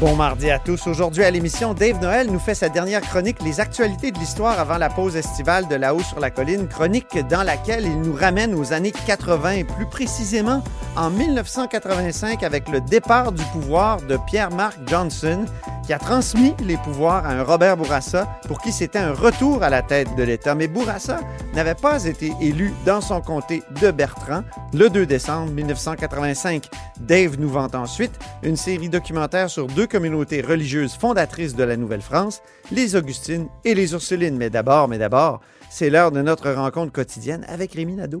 Bon mardi à tous. Aujourd'hui à l'émission, Dave Noël nous fait sa dernière chronique Les actualités de l'histoire avant la pause estivale de là-haut sur la colline, chronique dans laquelle il nous ramène aux années 80 et plus précisément en 1985 avec le départ du pouvoir de Pierre-Marc Johnson qui a transmis les pouvoirs à un Robert Bourassa pour qui c'était un retour à la tête de l'État. Mais Bourassa n'avait pas été élu dans son comté de Bertrand le 2 décembre 1985. Dave nous vante ensuite une série documentaire sur deux communautés religieuses fondatrices de la Nouvelle-France, les Augustines et les Ursulines. Mais d'abord, mais d'abord, c'est l'heure de notre rencontre quotidienne avec Rémi Nadeau.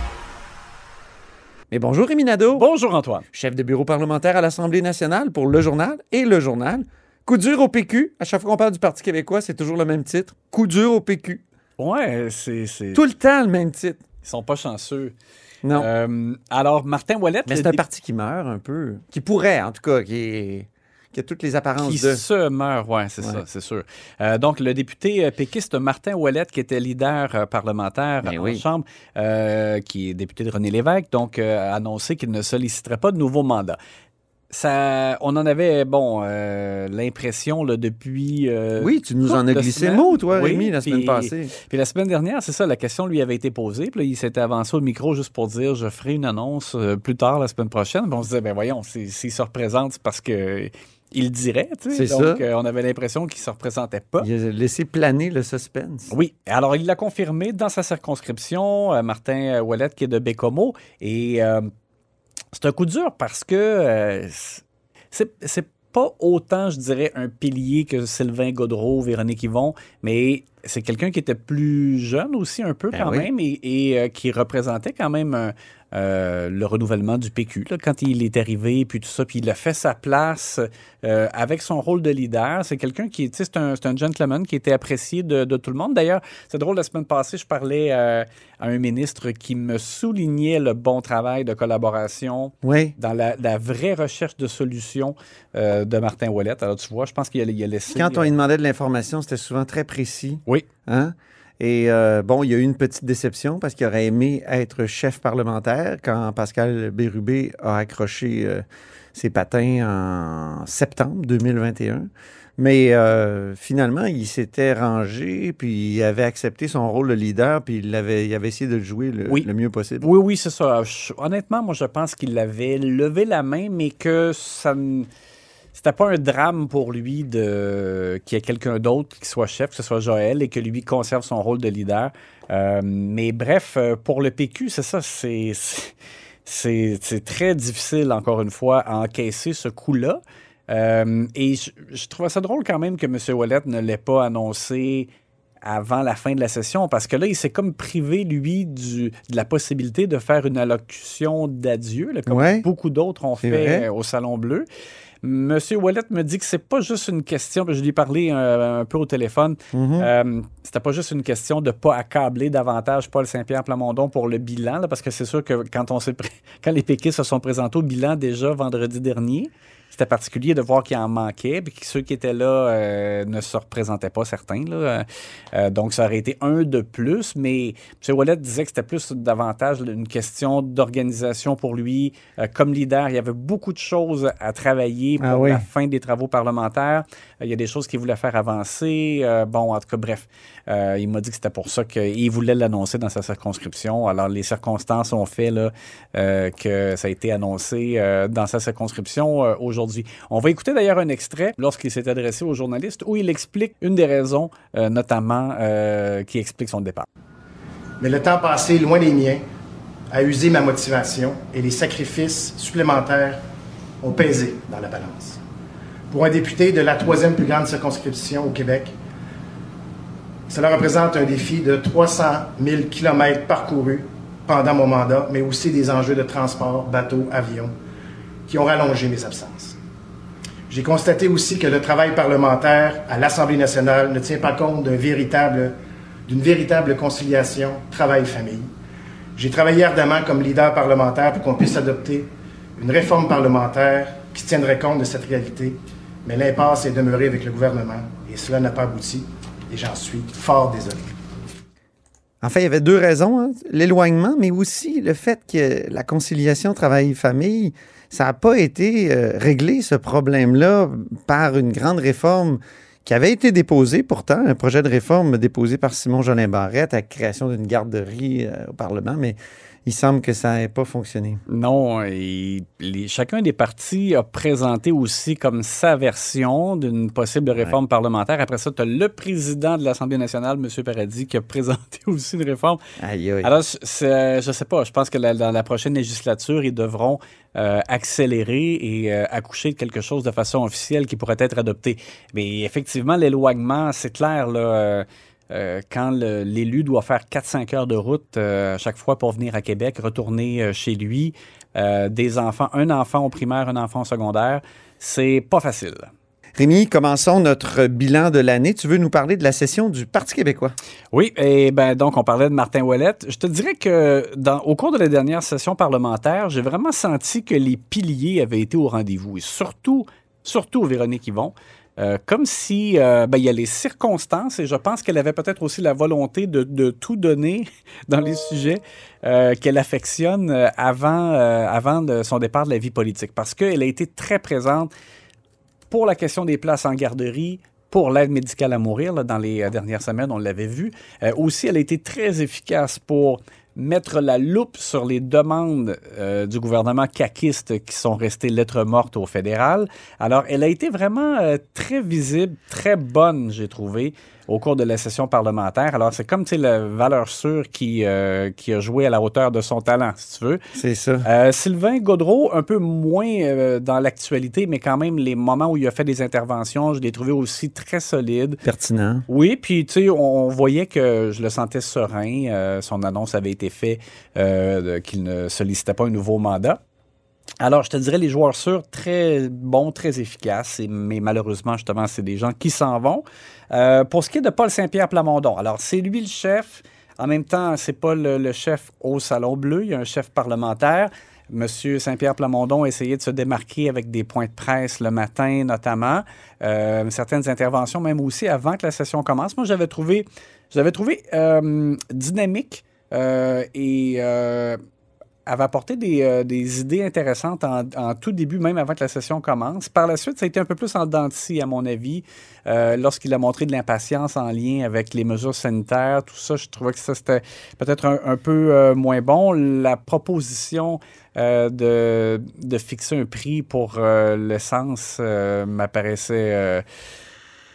Mais bonjour Rémi Nadeau. Bonjour, Antoine. chef de bureau parlementaire à l'Assemblée nationale pour Le Journal et Le Journal. Coup dur au PQ. À chaque fois qu'on parle du Parti québécois, c'est toujours le même titre. Coup dur au PQ. Ouais, c'est. Tout le temps le même titre. Ils sont pas chanceux. Non. Euh, alors, Martin Ouellette. Mais c'est un dé- parti qui meurt un peu. Qui pourrait, en tout cas, qui, est- qui a toutes les apparences qui de. se meurt, ouais, c'est Ouais. ça, c'est sûr. Euh, donc, le député euh, péquiste Martin Ouellette, qui était leader euh, parlementaire Ben en oui. Chambre, euh, qui est député de René Lévesque, donc euh, a annoncé qu'il ne solliciterait pas de nouveau mandat. Ça, on en avait, bon, euh, l'impression depuis. euh, Oui, tu nous en as glissé semaines. mot, toi, Oui, Rémi, la semaine puis- passée. Puis la semaine dernière, c'est ça, la question lui avait été posée. Puis là, il s'était avancé au micro juste pour dire je ferai une annonce plus tard la semaine prochaine. Puis on se disait, ben voyons, c'est- s'il se représente, c'est parce que il dirait. tu sais. Donc, ça. euh, on avait l'impression qu'il se représentait pas. Il a laissé planer le suspense. Oui, alors il l'a confirmé dans sa circonscription, euh, Martin Ouellet, qui est de Bécomo. Et euh, c'est un coup dur parce que euh, c'est c'est pas autant, je dirais, un pilier que Sylvain Godreau, Véronique Yvon, mais c'est quelqu'un qui était plus jeune aussi, un peu Ben quand oui. même, et, et, euh, qui représentait quand même euh, euh, le renouvellement du PQ. là, quand il est arrivé, puis tout ça, puis il a fait sa place euh, avec son rôle de leader. C'est quelqu'un qui, tu sais, c'est un, un gentleman qui était apprécié de, de tout le monde. D'ailleurs, c'est drôle, la semaine passée, je parlais euh, à un ministre qui me soulignait le bon travail de collaboration Oui. dans la, la vraie recherche de solutions de Martin Ouellette. Alors, tu vois, je pense qu'il a, a laissé... Quand on lui demandait de l'information, c'était souvent très précis. Oui. Hein? Et euh, bon, il y a eu une petite déception parce qu'il aurait aimé être chef parlementaire quand Pascal Bérubé a accroché euh, ses patins en septembre 2021. Mais euh, finalement, il s'était rangé, puis il avait accepté son rôle de leader, puis il avait, il avait essayé de le jouer le, Oui. le mieux possible. Oui, oui, c'est ça. Je- honnêtement, moi, je pense qu'il avait levé la main, mais que ça ne... C'était pas un drame pour lui de qu'il y ait quelqu'un d'autre qui soit chef, que ce soit Joël, et que lui conserve son rôle de leader. Euh, mais bref, euh, pour le PQ, c'est ça, c'est c'est très difficile, encore une fois, à encaisser ce coup-là. Euh, et je, je trouvais ça drôle quand même que M. Wallet ne l'ait pas annoncé avant la fin de la session, parce que là, il s'est comme privé, lui, du, de la possibilité de faire une allocution d'adieu, comme Ouais. beaucoup d'autres ont fait vrai. au Salon Bleu. Monsieur Wallet me dit que c'est pas juste une question, je lui ai parlé euh, un peu au téléphone, euh, c'était pas juste une question de pas accabler davantage Paul Saint-Pierre Plamondon pour le bilan, là, parce que c'est sûr que quand on s'est pré- quand les péquistes se sont présentés au bilan déjà vendredi dernier, c'était particulier de voir qu'il en manquait, puis que ceux qui étaient là euh, ne se représentaient pas certains. Là. Euh, donc, ça aurait été un de plus, mais M. Wallet disait que c'était plus davantage une question d'organisation pour lui. Euh, comme leader, il y avait beaucoup de choses à travailler pour Ah oui. la fin des travaux parlementaires. Il y a des choses qu'il voulait faire avancer. Bon, en tout cas, bref, il m'a dit que c'était pour ça qu'il voulait l'annoncer dans sa circonscription. Alors, les circonstances ont fait là, que ça a été annoncé dans sa circonscription euh, On va écouter d'ailleurs un extrait lorsqu'il s'est adressé aux journalistes où il explique une des raisons, euh, notamment, euh, qui explique son départ. Mais le temps passé loin des miens a usé ma motivation et les sacrifices supplémentaires ont pesé dans la balance. Pour un député de la troisième plus grande circonscription au Québec, cela représente un défi de 300 000 kilomètres parcourus pendant mon mandat, mais aussi des enjeux de transport, bateau, avion, qui ont rallongé mes absences. J'ai constaté aussi que le travail parlementaire à l'Assemblée nationale ne tient pas compte d'une véritable, véritable conciliation travail-famille. J'ai travaillé ardemment comme leader parlementaire pour qu'on puisse adopter une réforme parlementaire qui tiendrait compte de cette réalité, mais l'impasse est demeurée avec le gouvernement et cela n'a pas abouti et j'en suis fort désolé. En fait, il y avait deux raisons. hein. L'éloignement, mais aussi le fait que la conciliation travail-famille, ça n'a pas été euh, réglé, ce problème-là, par une grande réforme qui avait été déposée pourtant, un projet de réforme déposé par Simon Jolin Barrette à la création d'une garderie euh, au Parlement, mais il semble que ça n'ait pas fonctionné. Non, et les- chacun des partis a présenté aussi comme sa version d'une possible réforme parlementaire. Après ça, tu as le président de l'Assemblée nationale, M. Paradis, qui a présenté aussi une réforme. Aïe, aïe. Alors, c'est- je sais pas, je pense que la- dans la prochaine législature, ils devront euh, accélérer et euh, accoucher de quelque chose de façon officielle qui pourrait être adopté. Mais effectivement, l'éloignement, c'est clair, là. euh, euh, quand l'élu doit faire 4-5 heures de route euh, chaque fois pour venir à Québec, retourner euh, chez lui, des enfants, un enfant au primaire, un enfant au secondaire, c'est pas facile. Rémi, commençons notre bilan de l'année. Tu veux nous parler de la session du Parti québécois? Oui, et ben donc on parlait de Martin Ouellette. Je te dirais que dans, au cours de la dernière session parlementaire, j'ai vraiment senti que les piliers avaient été au rendez-vous et surtout, surtout Véronique Yvon. Euh, comme si euh, ben, il y a les circonstances et je pense qu'elle avait peut-être aussi la volonté de, tout donner dans les sujets euh, qu'elle affectionne avant, son départ de la vie politique parce qu'elle a été très présente pour la question des places en garderie, pour l'aide médicale à mourir, dans les dernières semaines, on l'avait vu. Aussi, elle a été très efficace pour mettre la loupe sur les demandes euh, du gouvernement caquiste qui sont restées lettres mortes au fédéral. Alors, elle a été vraiment euh, très visible, très bonne, j'ai trouvé, au cours de la session parlementaire. Alors, c'est comme, tu sais, la valeur sûre qui, euh, qui a joué à la hauteur de son talent, si tu veux. C'est ça. Euh, Sylvain Gaudreau, un peu moins euh, dans l'actualité, mais quand même, les moments où il a fait des interventions, je l'ai trouvé aussi très solide. Pertinent. Oui, puis tu sais, on, on voyait que je le sentais serein. Son annonce avait été faite qu'il ne sollicitait pas un nouveau mandat. Alors, je te dirais, les joueurs sûrs, très bons, très efficaces, mais malheureusement, justement, c'est des gens qui s'en vont. Euh, pour ce qui est de Paul Saint-Pierre Plamondon, alors, c'est lui le chef. En même temps, c'est pas le, chef au Salon Bleu, il y a un chef parlementaire. Monsieur Saint-Pierre Plamondon a essayé de se démarquer avec des points de presse le matin, notamment. Euh, certaines interventions, même aussi avant que la session commence. Moi, j'avais trouvé, j'avais euh, dynamique et avait apporté des, euh, des idées intéressantes en, en tout début, même avant que la session commence. Par la suite, ça a été un peu plus en dents de scie, à mon avis, euh, lorsqu'il a montré de l'impatience en lien avec les mesures sanitaires. Tout ça, je trouvais que ça, c'était peut-être un, un peu euh, moins bon. La proposition de, de fixer un prix pour l'essence m'apparaissait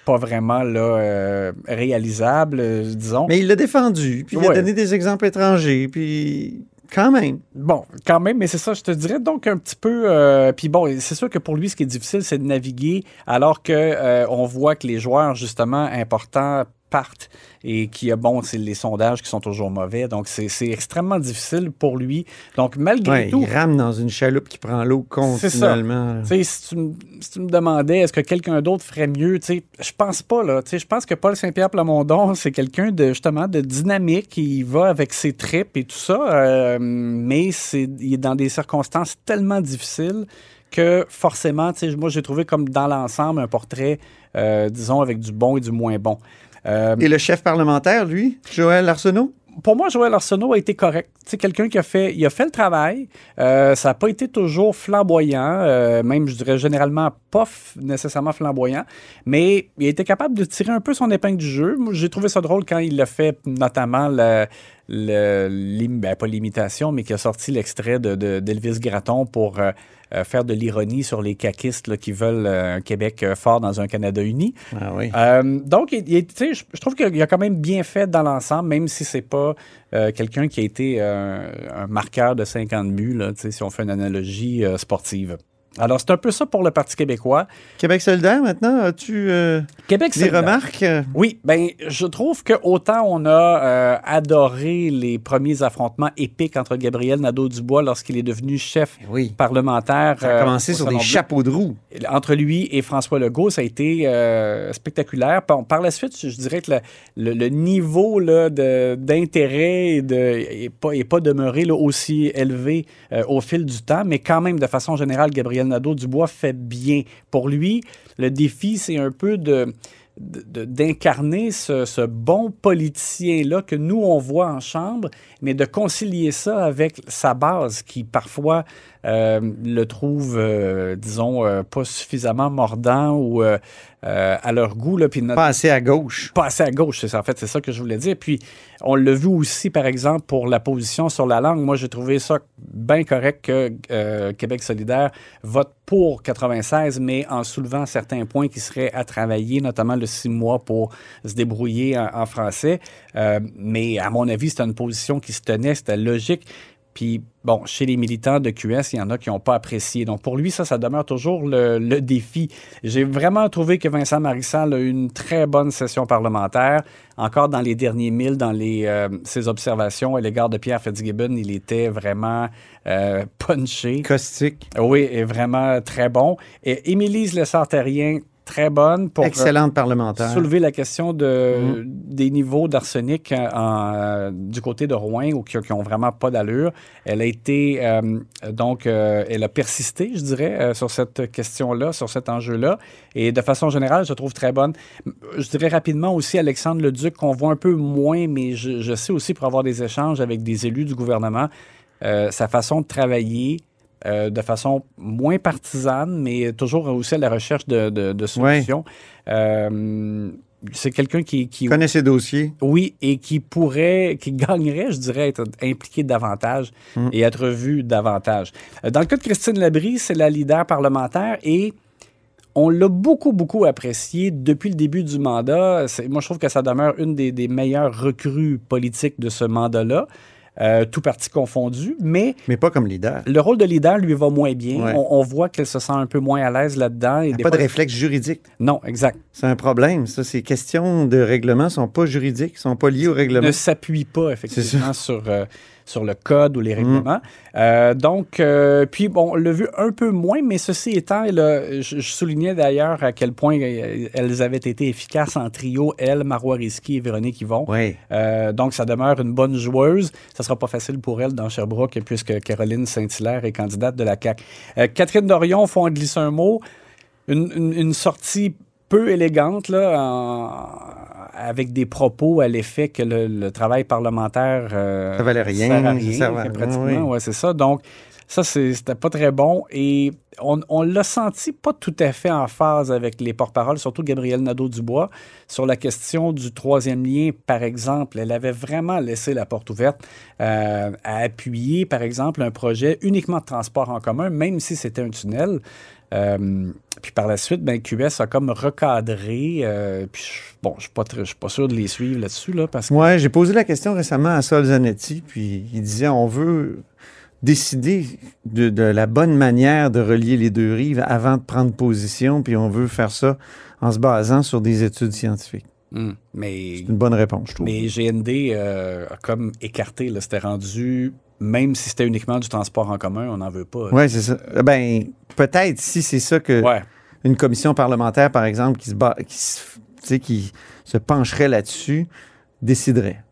pas vraiment là, euh, réalisable, euh, disons. Mais il l'a défendu, puis il a donné des exemples étrangers, puis quand même. Bon, quand même, mais c'est ça, je te dirais donc un petit peu. euh, Puis bon, c'est sûr que pour lui, ce qui est difficile, c'est de naviguer, alors que euh, on voit que les joueurs justement importants partent et qu'il y a bon, c'est les sondages qui sont toujours mauvais, donc c'est extrêmement difficile pour lui. Donc malgré Ouais, tout, il rame dans une chaloupe qui prend l'eau ça. continuellement. Tu sais, si tu, me, si tu me demandais est-ce que quelqu'un d'autre ferait mieux, tu sais, je pense pas là. Tu sais, je pense que Paul Saint-Pierre Plamondon, c'est quelqu'un de justement de dynamique. Il va avec ses tripes et tout ça, euh, mais c'est il est dans des circonstances tellement difficiles que forcément, tu sais, moi j'ai trouvé comme dans l'ensemble un portrait, euh, disons avec du bon et du moins bon. Euh, Et le chef parlementaire, lui, Joël Arsenault? pour moi, Joël Arsenault a été correct. C'est quelqu'un qui a fait, il a fait le travail. Euh, ça n'a pas été toujours flamboyant, euh, même je dirais généralement pas nécessairement flamboyant, mais il a été capable de tirer un peu son épingle du jeu. J'ai trouvé ça drôle quand il a fait notamment le, le- ben, pas l'imitation, mais qui a sorti l'extrait de, de- d'Elvis Gratton pour euh, euh, faire de l'ironie sur les caquistes là, qui veulent euh, un Québec euh, fort dans un Canada uni. Ah oui. Euh, donc, il- je, trouve qu'il a quand même bien fait dans l'ensemble, même si c'est pas euh, quelqu'un qui a été euh, un marqueur de 50 buts, là, si on fait une analogie sportive. Alors, c'est un peu ça pour le Parti québécois. Québec solidaire, maintenant, as-tu euh, Québec des solidaire. remarques? Oui, ben je trouve que autant on a euh, adoré les premiers affrontements épiques entre Gabriel Nadeau-Dubois lorsqu'il est devenu chef Oui. parlementaire. Ça a euh, commencé au sur des chapeaux de roue. Entre lui et François Legault, ça a été euh, spectaculaire. Par, par la suite, je dirais que le, le- le niveau d'intérêt n'est pas, est pas demeuré là, aussi élevé euh, au fil du temps, mais quand même, de façon générale, Gabriel Nadeau-Dubois fait bien. Pour lui, le défi, c'est un peu de d'incarner ce, ce bon politicien-là que nous, on voit en chambre, mais de concilier ça avec sa base qui, parfois, euh, le trouve, euh, disons, euh, pas suffisamment mordant ou à leur goût. Là, puis notre- Pas assez à gauche. pas assez à gauche, c'est ça. En fait, c'est ça que je voulais dire. Puis, on l'a vu aussi, par exemple, pour la position sur la langue. Moi, j'ai trouvé ça bien correct que Québec solidaire vote pour 96, mais en soulevant certains points qui seraient à travailler, notamment le six mois pour se débrouiller en, en français. Euh, mais à mon avis, c'était une position qui se tenait, c'était logique. Puis, bon, chez les militants de QS, il y en a qui n'ont pas apprécié. Donc, pour lui, ça, ça demeure toujours le, le défi. J'ai vraiment trouvé que Vincent Marissal a eu une très bonne session parlementaire. Encore dans les derniers milles, dans les, euh, ses observations à l'égard de Pierre Fitzgibbon, il était vraiment euh, punché. Caustique. Oui, et vraiment très bon. Et Émilise Lessard-Terrien, très bonne pour euh, Excellente parlementaire. soulever la question de, Mm. des niveaux d'arsenic euh, euh, du côté de Rouen ou qui, qui ont vraiment pas d'allure. Elle a été euh, donc euh, elle a persisté, je dirais, sur cette question-là, sur cet enjeu-là. Et de façon générale, je trouve très bonne. Je dirais rapidement aussi Alexandre Leduc qu'on voit un peu moins, mais je, je sais aussi pour avoir des échanges avec des élus du gouvernement, euh, sa façon de travailler. Euh, de façon moins partisane, mais toujours aussi à la recherche de, de- de solutions. Euh, c'est quelqu'un qui, connaît ses dossiers. oui, et qui pourrait, qui gagnerait, je dirais, être impliqué davantage Mm. et être vu davantage. Euh, Dans le cas de Christine Labrie, c'est la leader parlementaire et on l'a beaucoup, beaucoup apprécié depuis le début du mandat. Moi, je trouve que ça demeure une des, des meilleures recrues politiques de ce mandat-là, euh, tout parti confondu, mais Mais pas comme leader. le rôle de leader lui va moins bien. Ouais. On, on voit qu'elle se sent un peu moins à l'aise là-dedans. et Il n'y des a pas de réflexe juridique. Non, exact. C'est un problème. Ça, ces questions de règlement ne sont pas juridiques, ne sont pas liées au règlement. ne s'appuie pas effectivement sur, euh, sur le code ou les Mm. règlements. Euh, donc, euh, puis bon, on l'a vu un peu moins, mais ceci étant, je, je soulignais d'ailleurs à quel point euh, elles avaient été efficaces en trio, elle, Marois Risky et Véronique Yvon. Oui. Euh, donc, ça demeure une bonne joueuse. Ça sera pas facile pour elle dans Sherbrooke, puisque Caroline Saint-Hilaire est candidate de la CAQ. Catherine Dorion, faut en glisser un mot? Une, une- une sortie peu élégante, là, en- avec des propos à l'effet que le, le travail parlementaire euh, Ça valait rien, sert à ça rien, servait à rien, pratiquement. oui. Ouais, c'est ça. Donc, ça, c'était pas très bon. Et on, on l'a senti pas tout à fait en phase avec les porte-paroles, surtout Gabriel Nadeau-Dubois, sur la question du troisième lien, par exemple. Elle avait vraiment laissé la porte ouverte euh, à appuyer, par exemple, un projet uniquement de transport en commun, même si c'était un tunnel. Euh, puis par la suite, ben, QS a comme recadré. euh, puis bon, je je suis pas sûr de les suivre là-dessus, là, parce que Ouais, j'ai posé la question récemment à Sol Zanetti, puis il disait on veut décider de, de la bonne manière de relier les deux rives avant de prendre position, puis on veut faire ça en se basant sur des études scientifiques. Mais C'est une bonne réponse, je trouve. Mais GND euh, a comme écarté, là, c'était rendu, même si c'était uniquement du transport en commun, on n'en veut pas. Oui, c'est ça. Euh, Ben, peut-être si c'est ça que Ouais. une commission parlementaire, par exemple, qui se, ba- qui se, tu sais, qui se pencherait là-dessus, déciderait.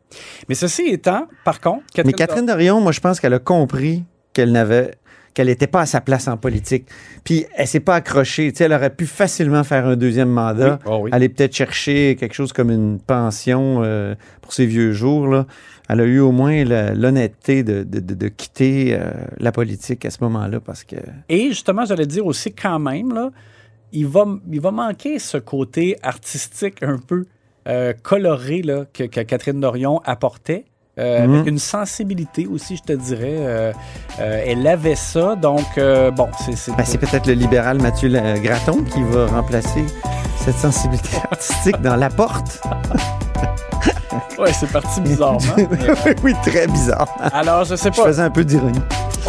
Mais ceci étant, par contre, Mais Catherine Dorion, moi, je pense qu'elle a compris qu'elle n'avait qu'elle n'était pas à sa place en politique. Puis elle s'est pas accrochée. Tu sais, elle aurait pu facilement faire un deuxième mandat. Oui. Oh oui. Aller peut-être chercher quelque chose comme une pension euh, pour ses vieux jours. Là. Elle a eu au moins l'honnêteté de, de- de- de quitter euh, la politique à ce moment-là parce que Et justement, j'allais dire aussi quand même, là, il va, il va manquer ce côté artistique un peu euh, coloré là, que, que Catherine Dorion apportait. Euh, Mhm. Avec une sensibilité aussi, je te dirais. euh, euh, elle avait ça, donc euh, bon, c'est... c'est- Ben, c'est peut-être le libéral Mathieu Gratton qui va remplacer cette sensibilité artistique dans la porte. ouais, c'est parti bizarrement. mais- oui, très bizarre. Alors, je sais Je pas. faisais un peu d'ironie.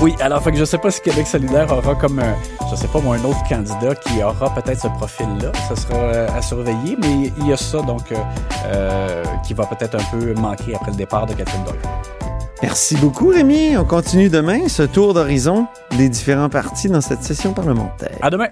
Oui, alors fait que je sais pas si Québec solidaire aura comme un, je sais pas moi, un autre candidat qui aura peut-être ce profil-là. Ça sera euh, à surveiller, mais il y a ça donc euh, euh, qui va peut-être un peu manquer après le départ de Catherine Dorion. Merci beaucoup, Rémi. On continue demain ce tour d'horizon des différents partis dans cette session parlementaire. À demain.